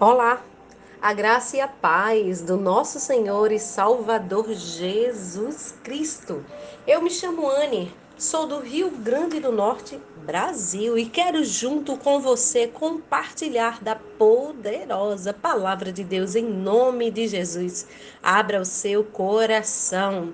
Olá, a graça e a paz do nosso Senhor e Salvador Jesus Cristo. Eu me chamo Anne, sou do Rio Grande do Norte, Brasil, e quero junto com você compartilhar da poderosa palavra de Deus em nome de Jesus. Abra o seu coração.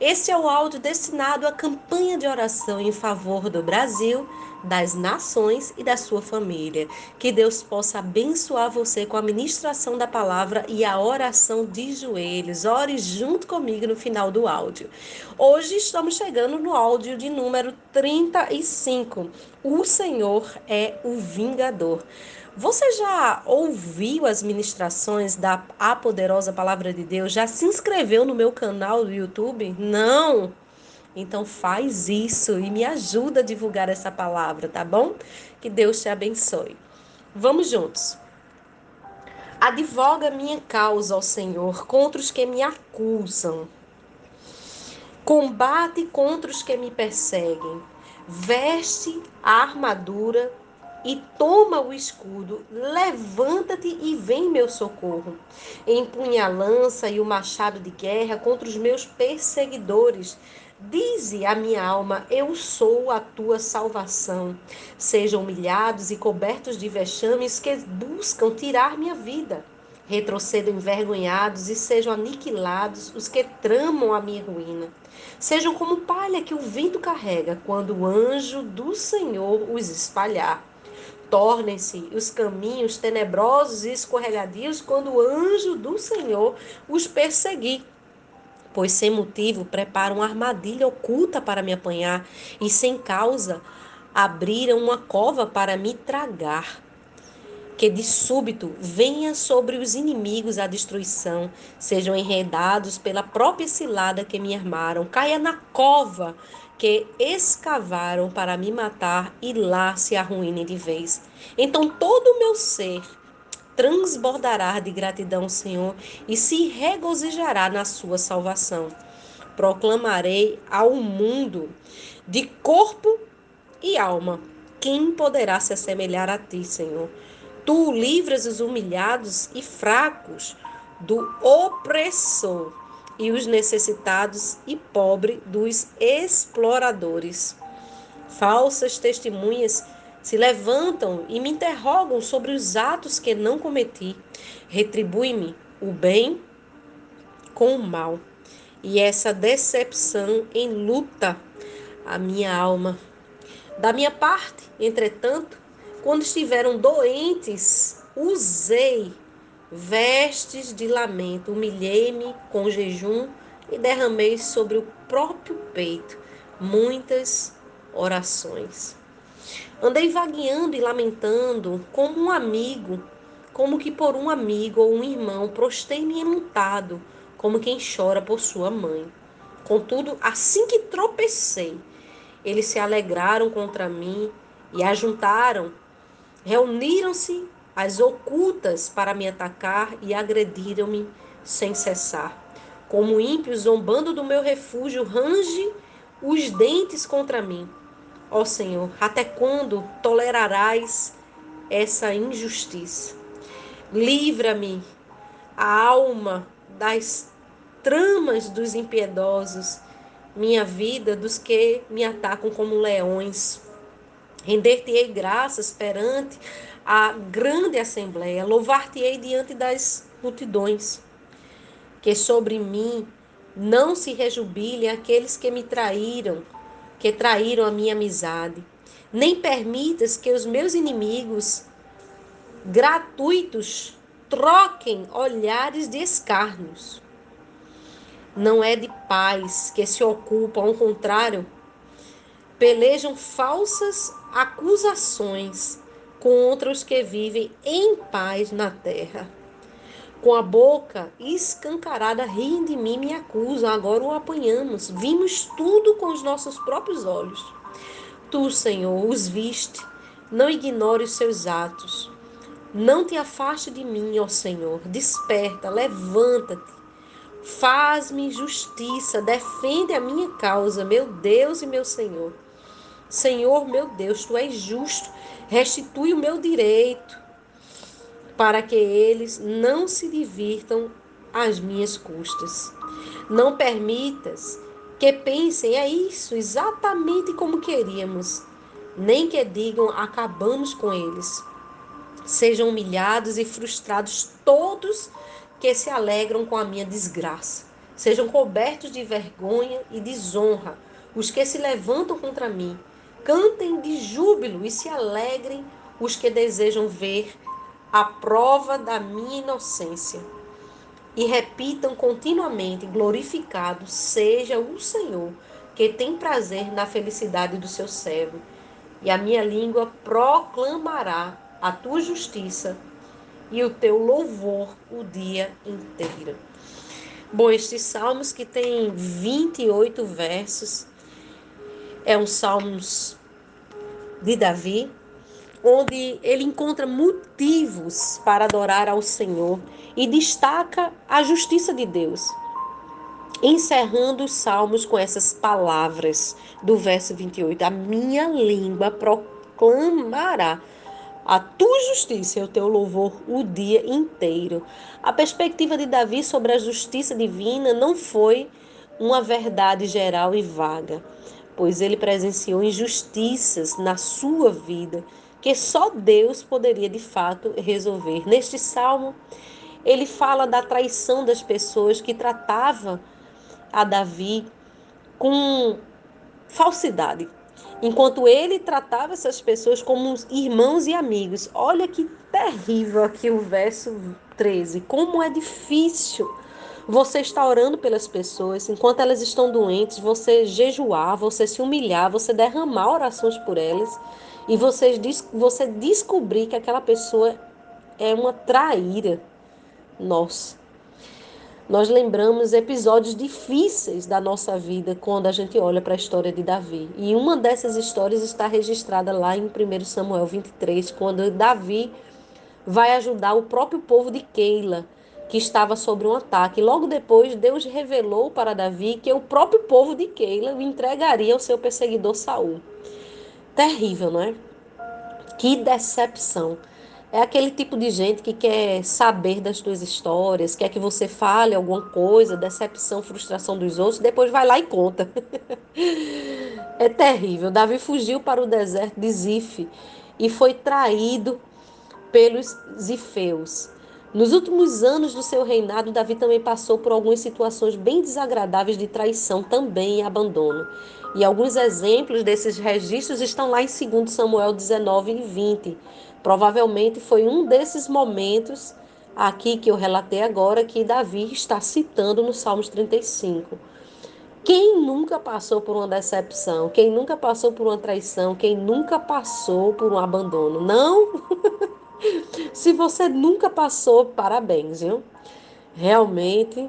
Este é o áudio destinado à campanha de oração em favor do Brasil das nações e da sua família. Que Deus possa abençoar você com a ministração da palavra e a oração de joelhos. Ore junto comigo no final do áudio. Hoje estamos chegando no áudio de número 35. O Senhor é o vingador. Você já ouviu as ministrações da A Poderosa Palavra de Deus? Já se inscreveu no meu canal do YouTube? Não? Então faz isso e me ajuda a divulgar essa palavra, tá bom? Que Deus te abençoe. Vamos juntos. Advoga minha causa ao Senhor contra os que me acusam. Combate contra os que me perseguem. Veste a armadura e toma o escudo, levanta-te e vem meu socorro. Empunha a lança e o machado de guerra contra os meus perseguidores. Dize a minha alma: Eu sou a tua salvação. Sejam humilhados e cobertos de vexames que buscam tirar minha vida. Retrocedam envergonhados e sejam aniquilados os que tramam a minha ruína. Sejam como palha que o vento carrega quando o anjo do Senhor os espalhar. Tornem-se os caminhos tenebrosos e escorregadios quando o anjo do Senhor os perseguir pois sem motivo preparam uma armadilha oculta para me apanhar e sem causa abriram uma cova para me tragar. Que de súbito venha sobre os inimigos a destruição, sejam enredados pela própria cilada que me armaram, caia na cova que escavaram para me matar e lá se arruinem de vez. Então todo o meu ser transbordará de gratidão ao Senhor e se regozijará na sua salvação. Proclamarei ao mundo de corpo e alma: quem poderá se assemelhar a ti, Senhor? Tu livras os humilhados e fracos do opressor e os necessitados e pobres dos exploradores. Falsas testemunhas se levantam e me interrogam sobre os atos que não cometi. Retribui-me o bem com o mal. E essa decepção enluta a minha alma. Da minha parte, entretanto, quando estiveram doentes, usei vestes de lamento, humilhei-me com jejum e derramei sobre o próprio peito muitas orações. Andei vagueando e lamentando, como um amigo, como que por um amigo ou um irmão, prostei-me emutado, como quem chora por sua mãe. Contudo, assim que tropecei, eles se alegraram contra mim e ajuntaram, reuniram-se as ocultas para me atacar e agrediram-me sem cessar. Como ímpios zombando do meu refúgio, range os dentes contra mim. Ó Senhor, até quando tolerarás essa injustiça? Livra-me, a alma, das tramas dos impiedosos, minha vida dos que me atacam como leões. Render-te-ei graças perante a grande assembleia, louvar-te-ei diante das multidões. Que sobre mim não se rejubilem aqueles que me traíram, que traíram a minha amizade. Nem permitas que os meus inimigos gratuitos troquem olhares de escárnios. Não é de paz que se ocupam, ao contrário, pelejam falsas acusações contra os que vivem em paz na terra. Com a boca escancarada, riem de mim, me acusam. Agora o apanhamos. Vimos tudo com os nossos próprios olhos. Tu, Senhor, os viste. Não ignore os seus atos. Não te afaste de mim, ó Senhor. Desperta, levanta-te. Faz-me justiça, defende a minha causa, meu Deus e meu Senhor. Senhor, meu Deus, tu és justo, restitui o meu direito para que eles não se divirtam às minhas custas. Não permitas que pensem, é isso, exatamente como queríamos, nem que digam, acabamos com eles. Sejam humilhados e frustrados todos que se alegram com a minha desgraça. Sejam cobertos de vergonha e desonra os que se levantam contra mim. Cantem de júbilo e se alegrem os que desejam ver a prova da minha inocência. E repitam continuamente: glorificado seja o Senhor, que tem prazer na felicidade do seu servo. E a minha língua proclamará a tua justiça e o teu louvor o dia inteiro. Bom, estes salmos que tem 28 versos, é um salmos de Davi, onde ele encontra motivos para adorar ao Senhor e destaca a justiça de Deus. Encerrando os salmos com essas palavras do verso 28, a minha língua proclamará a tua justiça e o teu louvor o dia inteiro. A perspectiva de Davi sobre a justiça divina não foi uma verdade geral e vaga, pois ele presenciou injustiças na sua vida que só Deus poderia de fato resolver. Neste salmo, ele fala da traição das pessoas que tratava a Davi com falsidade, enquanto ele tratava essas pessoas como irmãos e amigos. Olha que terrível aqui o verso 13. Como é difícil você estar orando pelas pessoas enquanto elas estão doentes, você jejuar, você se humilhar, você derramar orações por elas e você, você descobrir que aquela pessoa é uma traíra. Nossa. Nós lembramos episódios difíceis da nossa vida quando a gente olha para a história de Davi. E uma dessas histórias está registrada lá em 1 Samuel 23, quando Davi vai ajudar o próprio povo de Keila, que estava sob um ataque. Logo depois, Deus revelou para Davi que o próprio povo de Keila o entregaria ao seu perseguidor Saul. Terrível, não é? Que decepção. É aquele tipo de gente que quer saber das tuas histórias, quer que você fale alguma coisa, decepção, frustração dos outros, depois vai lá e conta. é terrível. Davi fugiu para o deserto de Zif e foi traído pelos zifeus. Nos últimos anos do seu reinado, Davi também passou por algumas situações bem desagradáveis de traição também e abandono. E alguns exemplos desses registros estão lá em 2 Samuel 19 e 20. Provavelmente foi um desses momentos aqui que eu relatei agora que Davi está citando no Salmos 35. Quem nunca passou por uma decepção? Quem nunca passou por uma traição? Quem nunca passou por um abandono? Não? Se você nunca passou, parabéns, viu? Realmente,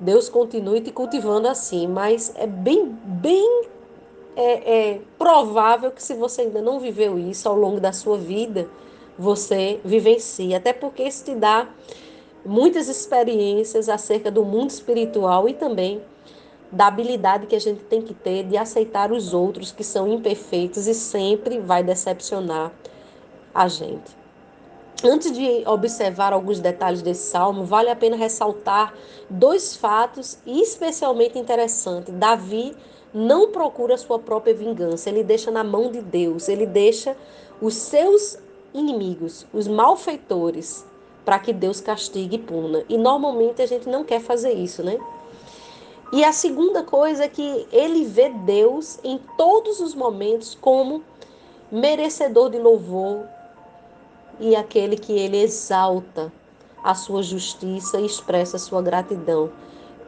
Deus continue te cultivando assim, mas é bem, bem é, é provável que se você ainda não viveu isso ao longo da sua vida, você vivencie. Até porque isso te dá muitas experiências acerca do mundo espiritual e também da habilidade que a gente tem que ter de aceitar os outros que são imperfeitos e sempre vai decepcionar a gente. Antes de observar alguns detalhes desse salmo, vale a pena ressaltar dois fatos especialmente interessantes. Davi não procura sua própria vingança, ele deixa na mão de Deus, ele deixa os seus inimigos, os malfeitores, para que Deus castigue e puna. E normalmente a gente não quer fazer isso, né? E a segunda coisa é que ele vê Deus em todos os momentos como merecedor de louvor, e aquele que ele exalta a sua justiça e expressa a sua gratidão.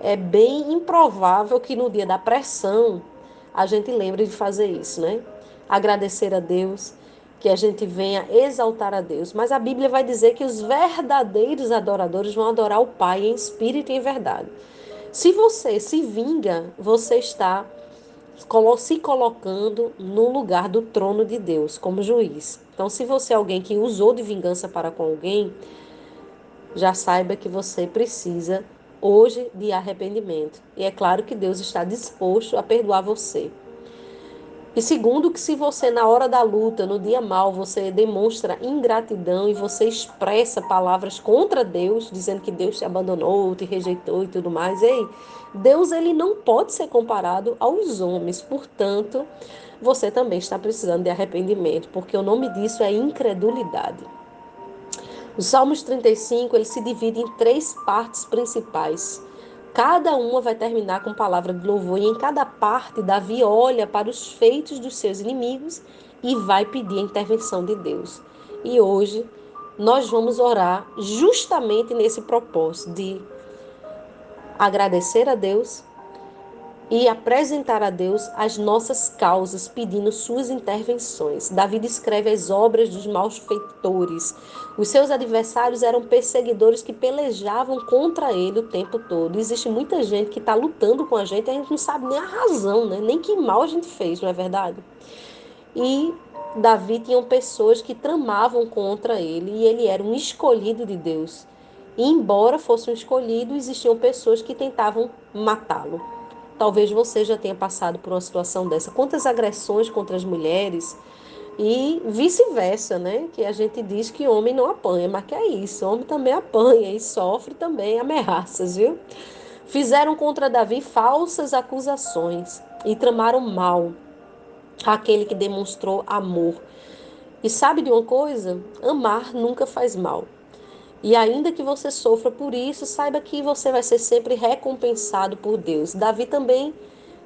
É bem improvável que no dia da pressão a gente lembre de fazer isso, né? Agradecer a Deus, que a gente venha exaltar a Deus. Mas a Bíblia vai dizer que os verdadeiros adoradores vão adorar o Pai em espírito e em verdade. Se você se vinga, você está se colocando no lugar do trono de Deus como juiz. Então, se você é alguém que usou de vingança para com alguém, já saiba que você precisa hoje de arrependimento. E é claro que Deus está disposto a perdoar você. E segundo, que se você na hora da luta, no dia mal, você demonstra ingratidão e você expressa palavras contra Deus, dizendo que Deus te abandonou, te rejeitou e tudo mais, ei, Deus ele não pode ser comparado aos homens. Portanto, você também está precisando de arrependimento, porque o nome disso é incredulidade. O Salmos 35, ele se divide em três partes principais. Cada uma vai terminar com palavra de louvor, e em cada parte, Davi olha para os feitos dos seus inimigos e vai pedir a intervenção de Deus. E hoje nós vamos orar justamente nesse propósito de agradecer a Deus e apresentar a Deus as nossas causas, pedindo suas intervenções. Davi descreve as obras dos malfeitores. Os seus adversários eram perseguidores que pelejavam contra ele o tempo todo. Existe muita gente que está lutando com a gente e a gente não sabe nem a razão, né? nem que mal a gente fez, não é verdade? E Davi tinha pessoas que tramavam contra ele e ele era um escolhido de Deus. E embora fosse um escolhido, existiam pessoas que tentavam matá-lo. Talvez você já tenha passado por uma situação dessa. Quantas agressões contra as mulheres e vice-versa, né? Que a gente diz que homem não apanha, mas que é isso, homem também apanha e sofre também ameaças, viu? Fizeram contra Davi falsas acusações e tramaram mal aquele que demonstrou amor. E sabe de uma coisa? Amar nunca faz mal. E ainda que você sofra por isso, saiba que você vai ser sempre recompensado por Deus. Davi também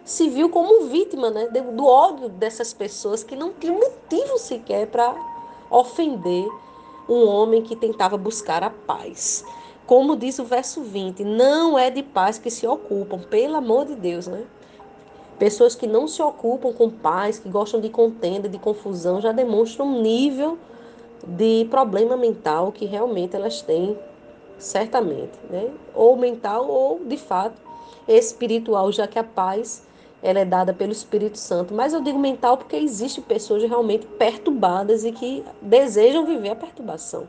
se viu como vítima né, do ódio dessas pessoas que não tinham motivo sequer para ofender um homem que tentava buscar a paz. Como diz o verso 20, não é de paz que se ocupam, pelo amor de Deus, né? Pessoas que não se ocupam com paz, que gostam de contenda, de confusão, já demonstram um nível de problema mental que realmente elas têm, certamente, né? Ou mental ou de fato espiritual, já que a paz ela é dada pelo Espírito Santo. Mas eu digo mental porque existem pessoas realmente perturbadas e que desejam viver a perturbação.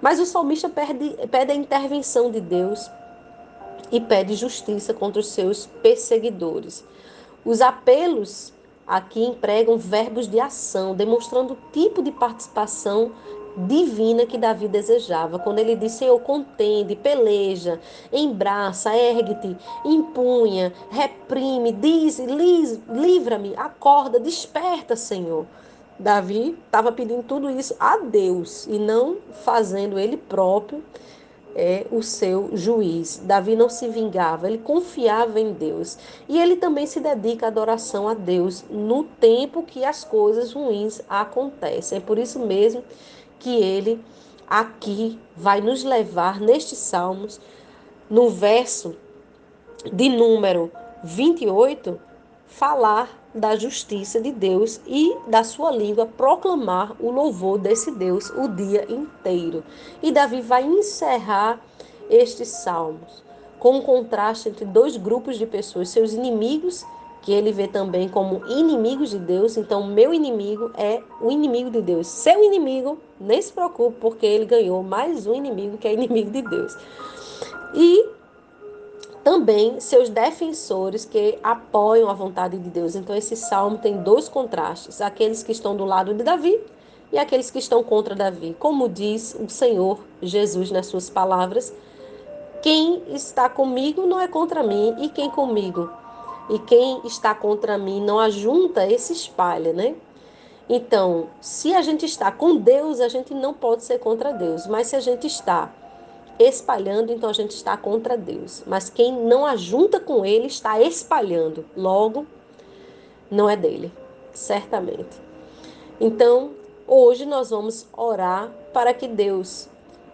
Mas o salmista pede, pede a intervenção de Deus e pede justiça contra os seus perseguidores. Os apelos aqui empregam verbos de ação, demonstrando o tipo de participação divina que Davi desejava. Quando ele disse: Senhor, contende, peleja, embraça, ergue-te, impunha, reprime, diz, livra-me, acorda, desperta, Senhor. Davi estava pedindo tudo isso a Deus e não fazendo ele próprio é o seu juiz. Davi não se vingava, ele confiava em Deus. E ele também se dedica à adoração a Deus no tempo que as coisas ruins acontecem. É por isso mesmo que ele aqui vai nos levar nestes salmos, no verso de número 28, falar da justiça de Deus e da sua língua proclamar o louvor desse Deus o dia inteiro. E Davi vai encerrar estes salmos com um contraste entre dois grupos de pessoas, seus inimigos, que ele vê também como inimigos de Deus. Então, meu inimigo é o inimigo de Deus. Seu inimigo, nem se preocupe, porque ele ganhou mais um inimigo que é inimigo de Deus. E também seus defensores que apoiam a vontade de Deus. Então, esse salmo tem dois contrastes: aqueles que estão do lado de Davi e aqueles que estão contra Davi. Como diz o Senhor Jesus nas suas palavras: quem está comigo não é contra mim, e quem comigo e quem está contra mim não ajunta, esse espalha, né? Então, se a gente está com Deus, a gente não pode ser contra Deus, mas se a gente está espalhando, então a gente está contra Deus. Mas quem não ajunta com ele está espalhando. Logo, não é dele, certamente. Então, hoje nós vamos orar para que Deus,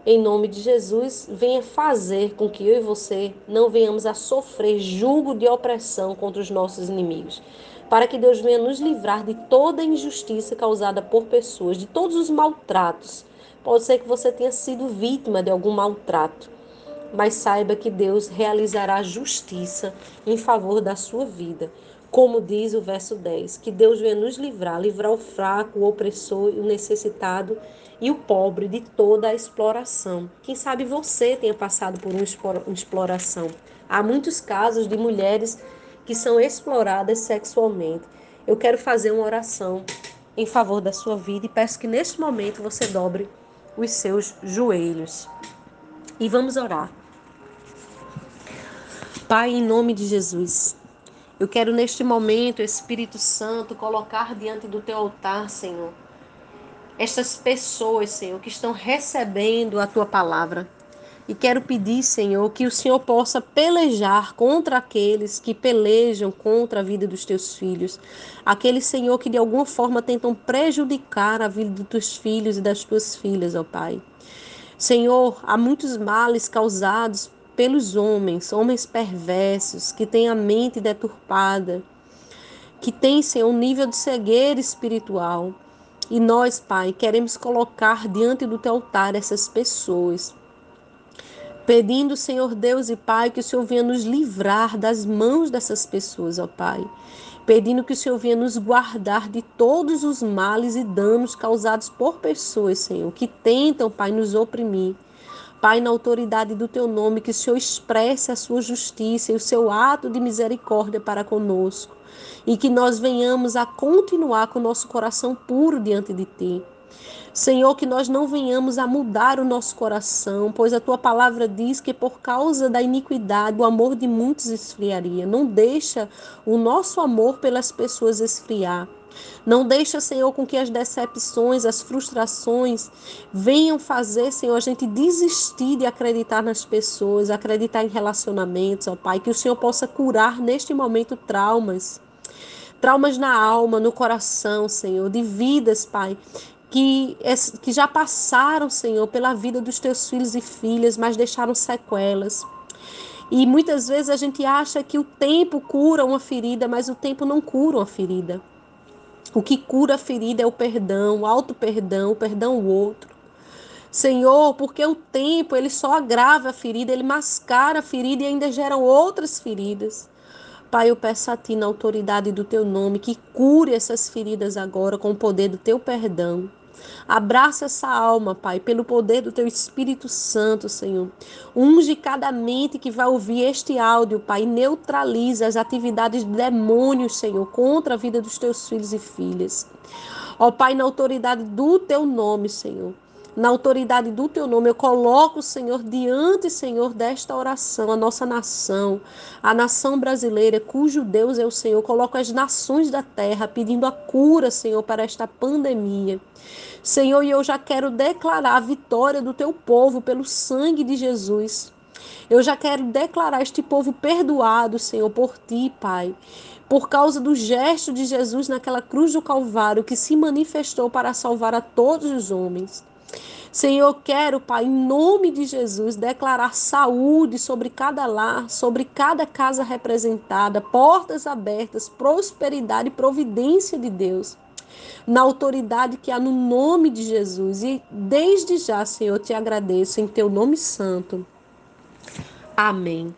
em nome de Jesus, venha fazer com que eu e você não venhamos a sofrer julgo de opressão contra os nossos inimigos. Para que Deus venha nos livrar de toda injustiça causada por pessoas, de todos os maltratos Pode ser que você tenha sido vítima de algum maltrato, mas saiba que Deus realizará justiça em favor da sua vida. Como diz o verso 10, que Deus venha nos livrar, livrar o fraco, o opressor, o necessitado e o pobre de toda a exploração. Quem sabe você tenha passado por uma exploração. Há muitos casos de mulheres que são exploradas sexualmente. eu quero fazer uma oração em favor da sua vida e peço que neste momento você dobre os seus joelhos. E vamos orar. Pai, em nome de Jesus, eu quero neste momento, Espírito Santo, colocar diante do teu altar, Senhor, estas pessoas, Senhor, que estão recebendo a tua palavra. E quero pedir, Senhor, que o Senhor possa pelejar contra aqueles que pelejam contra a vida dos teus filhos. Aqueles, Senhor, que de alguma forma tentam prejudicar a vida dos teus filhos e das tuas filhas, ó Pai. Senhor, há muitos males causados pelos homens, homens perversos, que têm a mente deturpada, que têm, Senhor, um nível de cegueira espiritual. E nós, Pai, queremos colocar diante do teu altar essas pessoas, pedindo, Senhor Deus e Pai, que o Senhor venha nos livrar das mãos dessas pessoas, ó Pai. Pedindo que o Senhor venha nos guardar de todos os males e danos causados por pessoas, Senhor, que tentam, Pai, nos oprimir. Pai, na autoridade do teu nome, que o Senhor expresse a sua justiça e o seu ato de misericórdia para conosco. E que nós venhamos a continuar com o nosso coração puro diante de ti. Senhor, que nós não venhamos a mudar o nosso coração, pois a tua palavra diz que por causa da iniquidade o amor de muitos esfriaria. Não deixa o nosso amor pelas pessoas esfriar. Não deixa, Senhor, com que as decepções, as frustrações venham fazer, Senhor, a gente desistir de acreditar nas pessoas, acreditar em relacionamentos, ó Pai, que o Senhor possa curar neste momento traumas. Traumas na alma, no coração, Senhor, de vidas, Pai, que, que já passaram, Senhor, pela vida dos teus filhos e filhas, mas deixaram sequelas. E muitas vezes a gente acha que o tempo cura uma ferida, mas o tempo não cura uma ferida. O que cura a ferida é o perdão, o auto perdão, o perdão ao outro. Senhor, porque o tempo ele só agrava a ferida, ele mascara a ferida e ainda geram outras feridas. Pai, eu peço a Ti, na autoridade do Teu nome, que cure essas feridas agora com o poder do Teu perdão. Abraça essa alma, Pai, pelo poder do Teu Espírito Santo, Senhor. Unge cada mente que vai ouvir este áudio, Pai. Neutraliza as atividades de demônios, Senhor, contra a vida dos Teus filhos e filhas. Ó Pai, na autoridade do Teu nome, Senhor na autoridade do teu nome, eu coloco, Senhor, diante, Senhor, desta oração, a nossa nação, a nação brasileira, cujo Deus é o Senhor. Eu coloco as nações da terra pedindo a cura, Senhor, para esta pandemia. Senhor, e eu já quero declarar a vitória do teu povo pelo sangue de Jesus. Eu já quero declarar este povo perdoado, Senhor, por ti, Pai. Por causa do gesto de Jesus naquela cruz do Calvário que se manifestou para salvar a todos os homens. Senhor, quero, Pai, em nome de Jesus, declarar saúde sobre cada lar, sobre cada casa representada, portas abertas, prosperidade e providência de Deus na autoridade que há no nome de Jesus. E desde já, Senhor, te agradeço em teu nome santo. Amém.